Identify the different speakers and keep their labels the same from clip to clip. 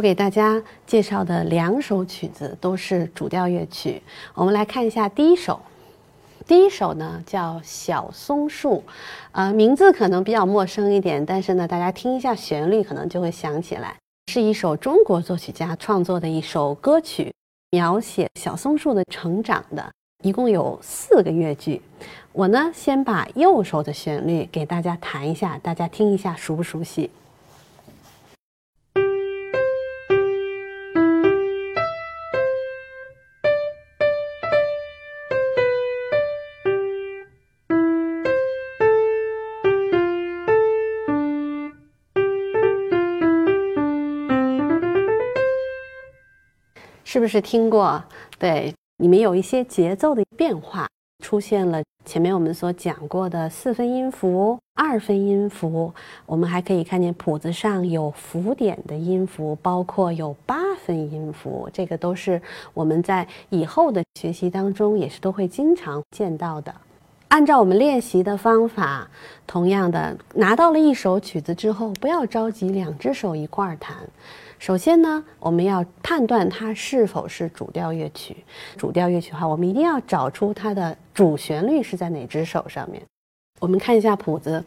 Speaker 1: 我给大家介绍的两首曲子都是主调乐曲。我们来看一下第一首，第一首呢叫《小松树》，呃，名字可能比较陌生一点，但是呢，大家听一下旋律，可能就会想起来，是一首中国作曲家创作的一首歌曲，描写小松树的成长的，一共有四个乐句。我呢，先把右手的旋律给大家弹一下，大家听一下熟不熟悉？是不是听过？对，里面有一些节奏的变化，出现了前面我们所讲过的四分音符、二分音符，我们还可以看见谱子上有符点的音符，包括有八分音符，这个都是我们在以后的学习当中也是都会经常见到的。按照我们练习的方法，同样的拿到了一首曲子之后，不要着急两只手一块儿弹。首先呢，我们要判断它是否是主调乐曲。主调乐曲的话，我们一定要找出它的主旋律是在哪只手上面。我们看一下谱子，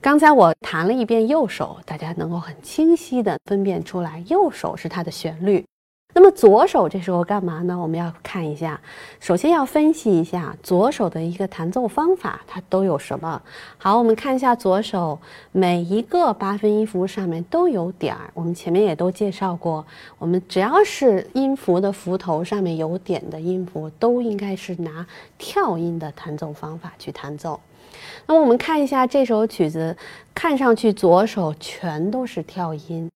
Speaker 1: 刚才我弹了一遍右手，大家能够很清晰的分辨出来，右手是它的旋律。那么左手这时候干嘛呢？我们要看一下，首先要分析一下左手的一个弹奏方法，它都有什么？好，我们看一下左手每一个八分音符上面都有点儿，我们前面也都介绍过，我们只要是音符的符头上面有点的音符，都应该是拿跳音的弹奏方法去弹奏。那么我们看一下这首曲子，看上去左手全都是跳音。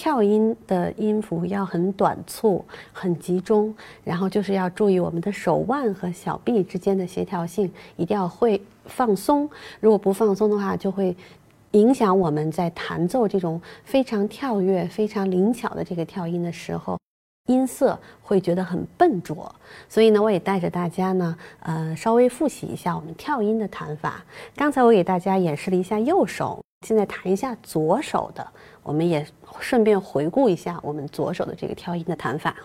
Speaker 1: 跳音的音符要很短促、很集中，然后就是要注意我们的手腕和小臂之间的协调性，一定要会放松。如果不放松的话，就会影响我们在弹奏这种非常跳跃、非常灵巧的这个跳音的时候，音色会觉得很笨拙。所以呢，我也带着大家呢，呃，稍微复习一下我们跳音的弹法。刚才我给大家演示了一下右手，现在弹一下左手的。我们也顺便回顾一下我们左手的这个跳音的弹法。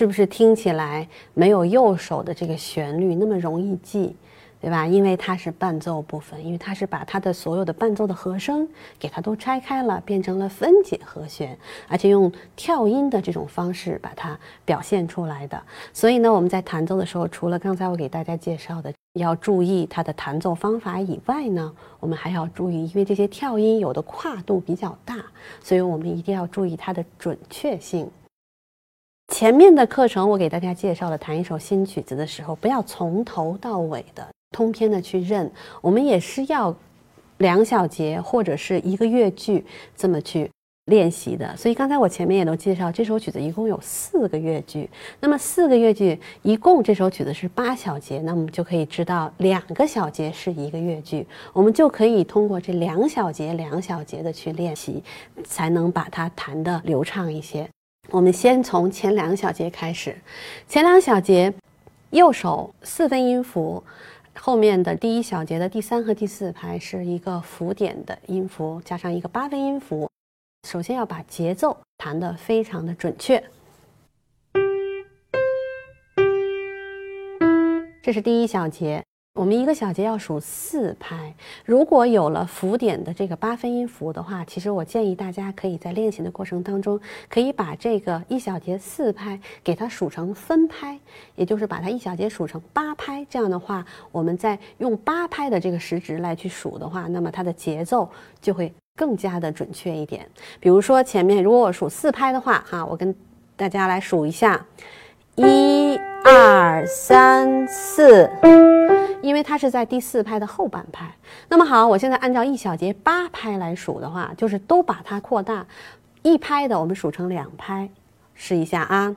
Speaker 1: 是不是听起来没有右手的这个旋律那么容易记，对吧？因为它是伴奏部分，因为它是把它的所有的伴奏的和声给它都拆开了，变成了分解和弦，而且用跳音的这种方式把它表现出来的。所以呢，我们在弹奏的时候，除了刚才我给大家介绍的要注意它的弹奏方法以外呢，我们还要注意，因为这些跳音有的跨度比较大，所以我们一定要注意它的准确性。前面的课程我给大家介绍了弹一首新曲子的时候，不要从头到尾的通篇的去认，我们也是要两小节或者是一个乐句这么去练习的。所以刚才我前面也都介绍，这首曲子一共有四个乐句，那么四个乐句一共这首曲子是八小节，那我们就可以知道两个小节是一个乐句，我们就可以通过这两小节两小节的去练习，才能把它弹得流畅一些。我们先从前两小节开始，前两小节，右手四分音符，后面的第一小节的第三和第四拍是一个符点的音符，加上一个八分音符。首先要把节奏弹得非常的准确，这是第一小节。我们一个小节要数四拍，如果有了符点的这个八分音符的话，其实我建议大家可以在练习的过程当中，可以把这个一小节四拍给它数成分拍，也就是把它一小节数成八拍。这样的话，我们再用八拍的这个时值来去数的话，那么它的节奏就会更加的准确一点。比如说前面如果我数四拍的话，哈，我跟大家来数一下，一二三四。因为它是在第四拍的后半拍，那么好，我现在按照一小节八拍来数的话，就是都把它扩大，一拍的我们数成两拍，试一下啊，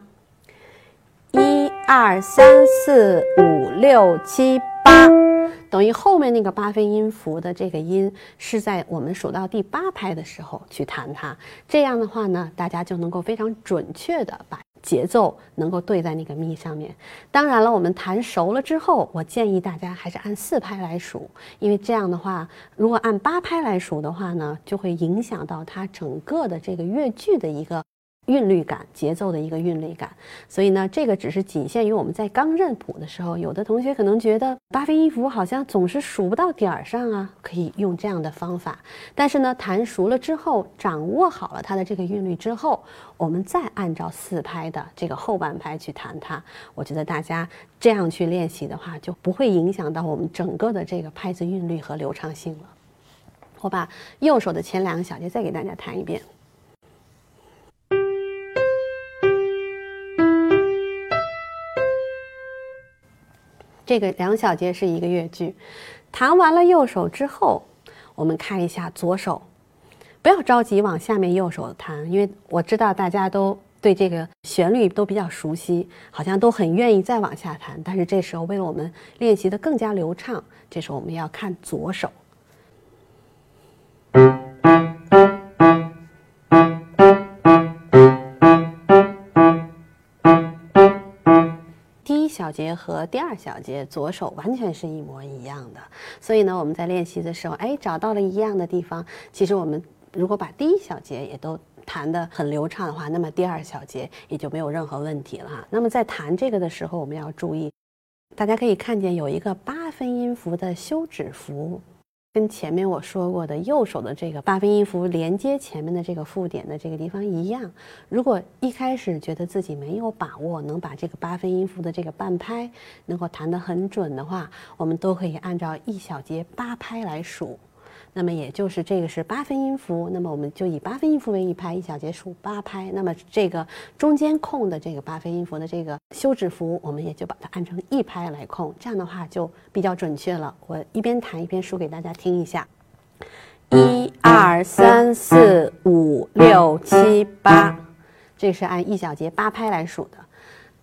Speaker 1: 一二三四五六七八，等于后面那个八分音符的这个音是在我们数到第八拍的时候去弹它，这样的话呢，大家就能够非常准确的把。节奏能够对在那个咪上面。当然了，我们弹熟了之后，我建议大家还是按四拍来数，因为这样的话，如果按八拍来数的话呢，就会影响到它整个的这个乐句的一个。韵律感、节奏的一个韵律感，所以呢，这个只是仅限于我们在刚认谱的时候。有的同学可能觉得八分音符好像总是数不到点儿上啊，可以用这样的方法。但是呢，弹熟了之后，掌握好了它的这个韵律之后，我们再按照四拍的这个后半拍去弹它。我觉得大家这样去练习的话，就不会影响到我们整个的这个拍子韵律和流畅性了。我把右手的前两个小节再给大家弹一遍。这个两小节是一个乐句，弹完了右手之后，我们看一下左手，不要着急往下面右手弹，因为我知道大家都对这个旋律都比较熟悉，好像都很愿意再往下弹。但是这时候为了我们练习的更加流畅，这时候我们要看左手。小节和第二小节左手完全是一模一样的，所以呢，我们在练习的时候，哎，找到了一样的地方。其实我们如果把第一小节也都弹得很流畅的话，那么第二小节也就没有任何问题了哈。那么在弹这个的时候，我们要注意，大家可以看见有一个八分音符的休止符。跟前面我说过的右手的这个八分音符连接前面的这个附点的这个地方一样，如果一开始觉得自己没有把握能把这个八分音符的这个半拍能够弹得很准的话，我们都可以按照一小节八拍来数。那么也就是这个是八分音符，那么我们就以八分音符为一拍，一小节数八拍。那么这个中间空的这个八分音符的这个休止符，我们也就把它按成一拍来空，这样的话就比较准确了。我一边弹一边数给大家听一下：一二三四五六七八，这是按一小节八拍来数的。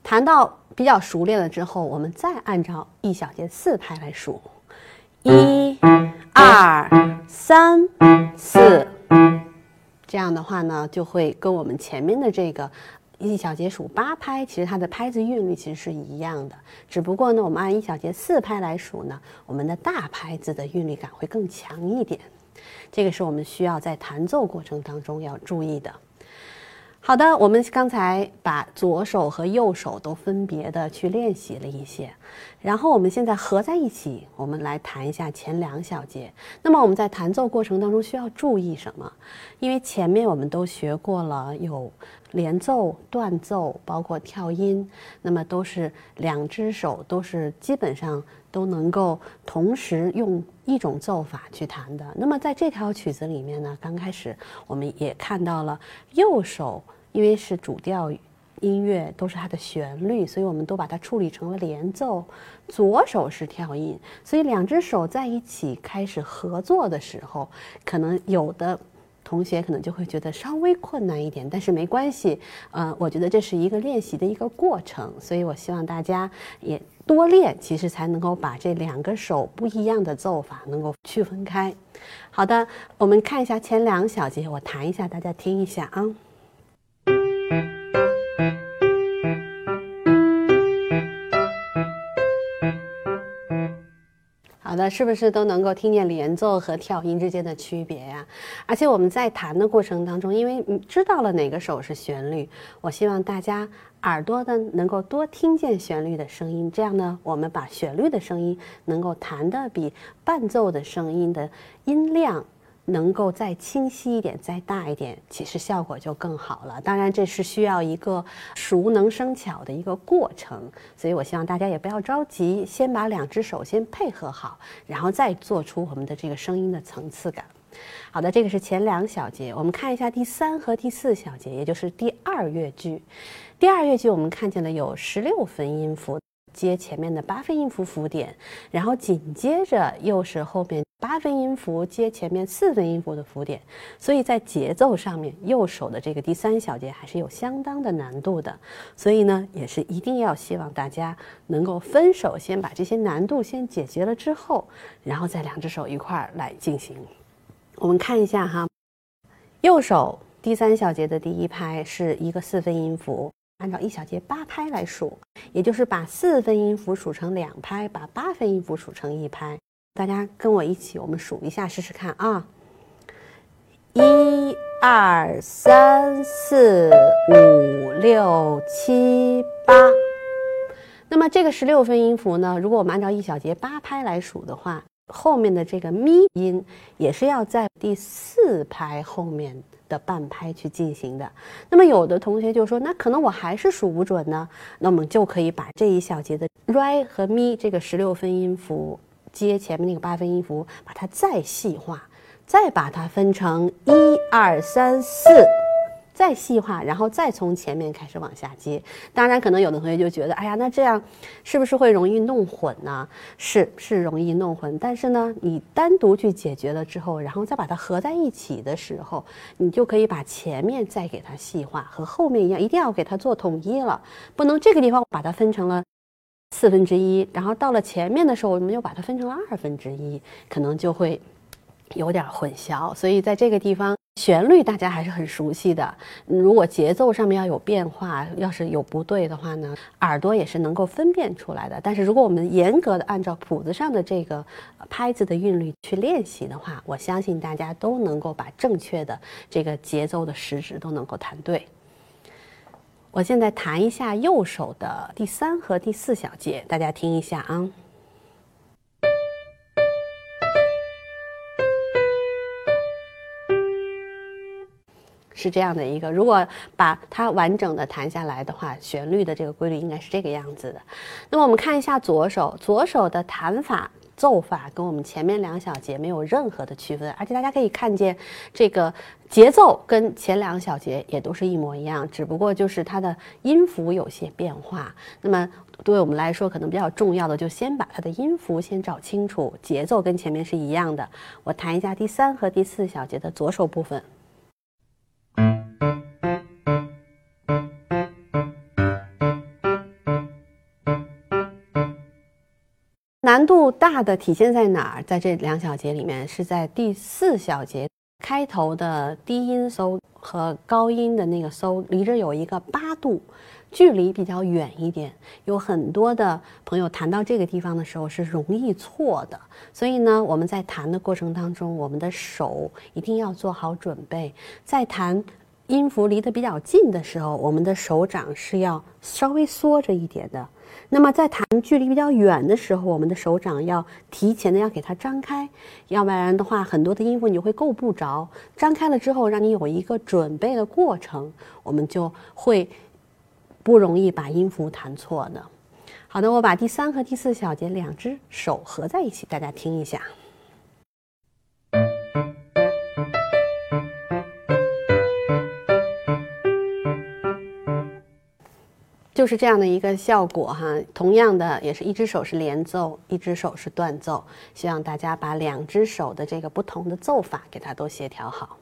Speaker 1: 弹到比较熟练了之后，我们再按照一小节四拍来数。一、二、三、四，这样的话呢，就会跟我们前面的这个一小节数八拍，其实它的拍子韵律其实是一样的。只不过呢，我们按一小节四拍来数呢，我们的大拍子的韵律感会更强一点。这个是我们需要在弹奏过程当中要注意的。好的，我们刚才把左手和右手都分别的去练习了一些，然后我们现在合在一起，我们来弹一下前两小节。那么我们在弹奏过程当中需要注意什么？因为前面我们都学过了，有连奏、断奏，包括跳音，那么都是两只手都是基本上都能够同时用一种奏法去弹的。那么在这条曲子里面呢，刚开始我们也看到了右手。因为是主调音乐，都是它的旋律，所以我们都把它处理成了连奏。左手是跳音，所以两只手在一起开始合作的时候，可能有的同学可能就会觉得稍微困难一点，但是没关系。呃，我觉得这是一个练习的一个过程，所以我希望大家也多练，其实才能够把这两个手不一样的奏法能够区分开。好的，我们看一下前两小节，我弹一下，大家听一下啊。那，是不是都能够听见连奏和跳音之间的区别呀？而且我们在弹的过程当中，因为知道了哪个手是旋律，我希望大家耳朵的能够多听见旋律的声音，这样呢，我们把旋律的声音能够弹得比伴奏的声音的音量。能够再清晰一点，再大一点，其实效果就更好了。当然，这是需要一个熟能生巧的一个过程，所以我希望大家也不要着急，先把两只手先配合好，然后再做出我们的这个声音的层次感。好的，这个是前两小节，我们看一下第三和第四小节，也就是第二乐句。第二乐句我们看见了有十六分音符接前面的八分音符符点，然后紧接着又是后面。八分音符接前面四分音符的符点，所以在节奏上面，右手的这个第三小节还是有相当的难度的。所以呢，也是一定要希望大家能够分手，先把这些难度先解决了之后，然后再两只手一块儿来进行。我们看一下哈，右手第三小节的第一拍是一个四分音符，按照一小节八拍来数，也就是把四分音符数成两拍，把八分音符数成一拍。大家跟我一起，我们数一下试试看啊！一、二、三、四、五、六、七、八。那么这个十六分音符呢？如果我们按照一小节八拍来数的话，后面的这个咪音也是要在第四拍后面的半拍去进行的。那么有的同学就说，那可能我还是数不准呢。那我们就可以把这一小节的 re 和咪这个十六分音符。接前面那个八分音符，把它再细化，再把它分成一二三四，再细化，然后再从前面开始往下接。当然，可能有的同学就觉得，哎呀，那这样是不是会容易弄混呢？是，是容易弄混。但是呢，你单独去解决了之后，然后再把它合在一起的时候，你就可以把前面再给它细化，和后面一样，一定要给它做统一了，不能这个地方把它分成了。四分之一，然后到了前面的时候，我们又把它分成了二分之一，可能就会有点混淆。所以在这个地方，旋律大家还是很熟悉的。如果节奏上面要有变化，要是有不对的话呢，耳朵也是能够分辨出来的。但是如果我们严格的按照谱子上的这个拍子的韵律去练习的话，我相信大家都能够把正确的这个节奏的时值都能够弹对。我现在弹一下右手的第三和第四小节，大家听一下啊，是这样的一个。如果把它完整的弹下来的话，旋律的这个规律应该是这个样子的。那么我们看一下左手，左手的弹法。奏法跟我们前面两小节没有任何的区分，而且大家可以看见，这个节奏跟前两小节也都是一模一样，只不过就是它的音符有些变化。那么对我们来说，可能比较重要的，就先把它的音符先找清楚，节奏跟前面是一样的。我弹一下第三和第四小节的左手部分。难度大的体现在哪儿？在这两小节里面，是在第四小节开头的低音搜和高音的那个搜离着有一个八度，距离比较远一点。有很多的朋友弹到这个地方的时候是容易错的，所以呢，我们在弹的过程当中，我们的手一定要做好准备，在弹。音符离得比较近的时候，我们的手掌是要稍微缩着一点的。那么在弹距离比较远的时候，我们的手掌要提前的要给它张开，要不然的话，很多的音符你会够不着。张开了之后，让你有一个准备的过程，我们就会不容易把音符弹错的。好的，我把第三和第四小节两只手合在一起，大家听一下。就是这样的一个效果哈，同样的也是一只手是连奏，一只手是断奏。希望大家把两只手的这个不同的奏法给它都协调好。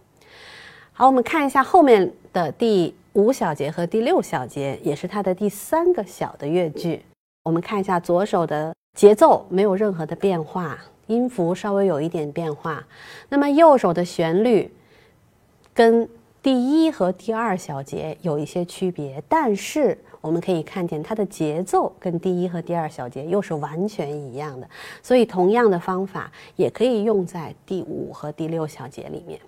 Speaker 1: 好，我们看一下后面的第五小节和第六小节，也是它的第三个小的乐句。我们看一下左手的节奏没有任何的变化，音符稍微有一点变化。那么右手的旋律跟第一和第二小节有一些区别，但是。我们可以看见它的节奏跟第一和第二小节又是完全一样的，所以同样的方法也可以用在第五和第六小节里面。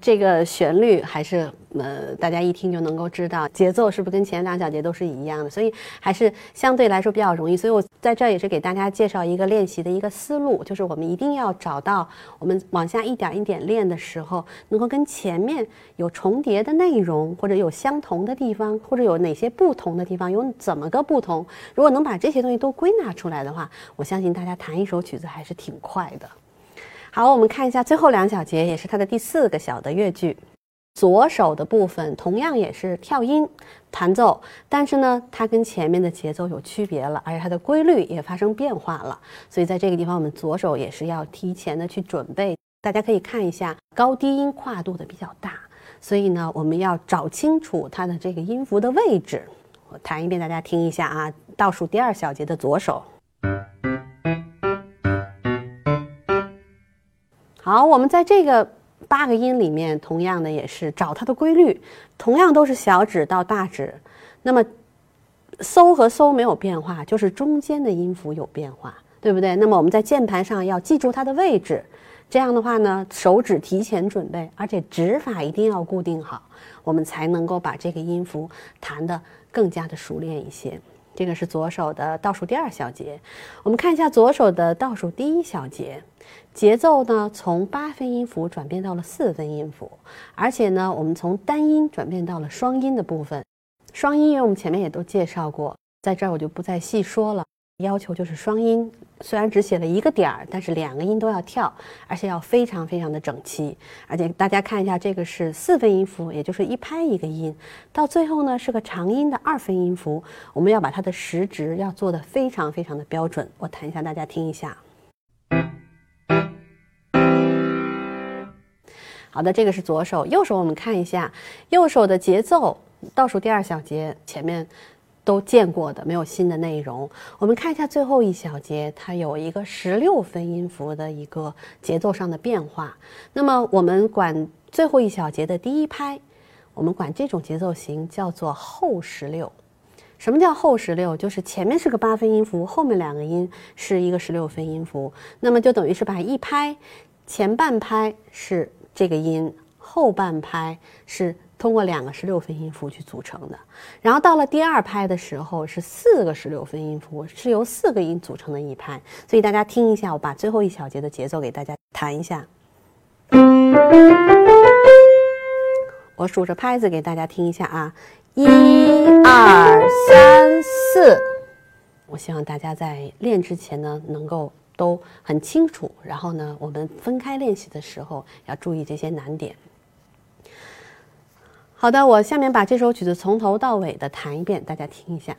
Speaker 1: 这个旋律还是呃，大家一听就能够知道节奏是不是跟前两小节都是一样的，所以还是相对来说比较容易。所以我在这也是给大家介绍一个练习的一个思路，就是我们一定要找到我们往下一点一点练的时候，能够跟前面有重叠的内容，或者有相同的地方，或者有哪些不同的地方，有怎么个不同？如果能把这些东西都归纳出来的话，我相信大家弹一首曲子还是挺快的。好，我们看一下最后两小节，也是它的第四个小的乐句。左手的部分同样也是跳音弹奏，但是呢，它跟前面的节奏有区别了，而且它的规律也发生变化了。所以在这个地方，我们左手也是要提前的去准备。大家可以看一下，高低音跨度的比较大，所以呢，我们要找清楚它的这个音符的位置。我弹一遍，大家听一下啊，倒数第二小节的左手。好，我们在这个。八个音里面，同样的也是找它的规律，同样都是小指到大指。那么，搜和搜没有变化，就是中间的音符有变化，对不对？那么我们在键盘上要记住它的位置，这样的话呢，手指提前准备，而且指法一定要固定好，我们才能够把这个音符弹得更加的熟练一些。这个是左手的倒数第二小节，我们看一下左手的倒数第一小节。节奏呢，从八分音符转变到了四分音符，而且呢，我们从单音转变到了双音的部分。双音，因为我们前面也都介绍过，在这儿我就不再细说了。要求就是双音，虽然只写了一个点儿，但是两个音都要跳，而且要非常非常的整齐。而且大家看一下，这个是四分音符，也就是一拍一个音，到最后呢是个长音的二分音符，我们要把它的时值要做的非常非常的标准。我弹一下，大家听一下。好的，这个是左手，右手我们看一下，右手的节奏，倒数第二小节前面都见过的，没有新的内容。我们看一下最后一小节，它有一个十六分音符的一个节奏上的变化。那么我们管最后一小节的第一拍，我们管这种节奏型叫做后十六。什么叫后十六？就是前面是个八分音符，后面两个音是一个十六分音符，那么就等于是把一拍前半拍是。这个音后半拍是通过两个十六分音符去组成的，然后到了第二拍的时候是四个十六分音符，是由四个音组成的一拍。所以大家听一下，我把最后一小节的节奏给大家弹一下。我数着拍子给大家听一下啊，一二三四。我希望大家在练之前呢，能够。都很清楚，然后呢，我们分开练习的时候要注意这些难点。好的，我下面把这首曲子从头到尾的弹一遍，大家听一下。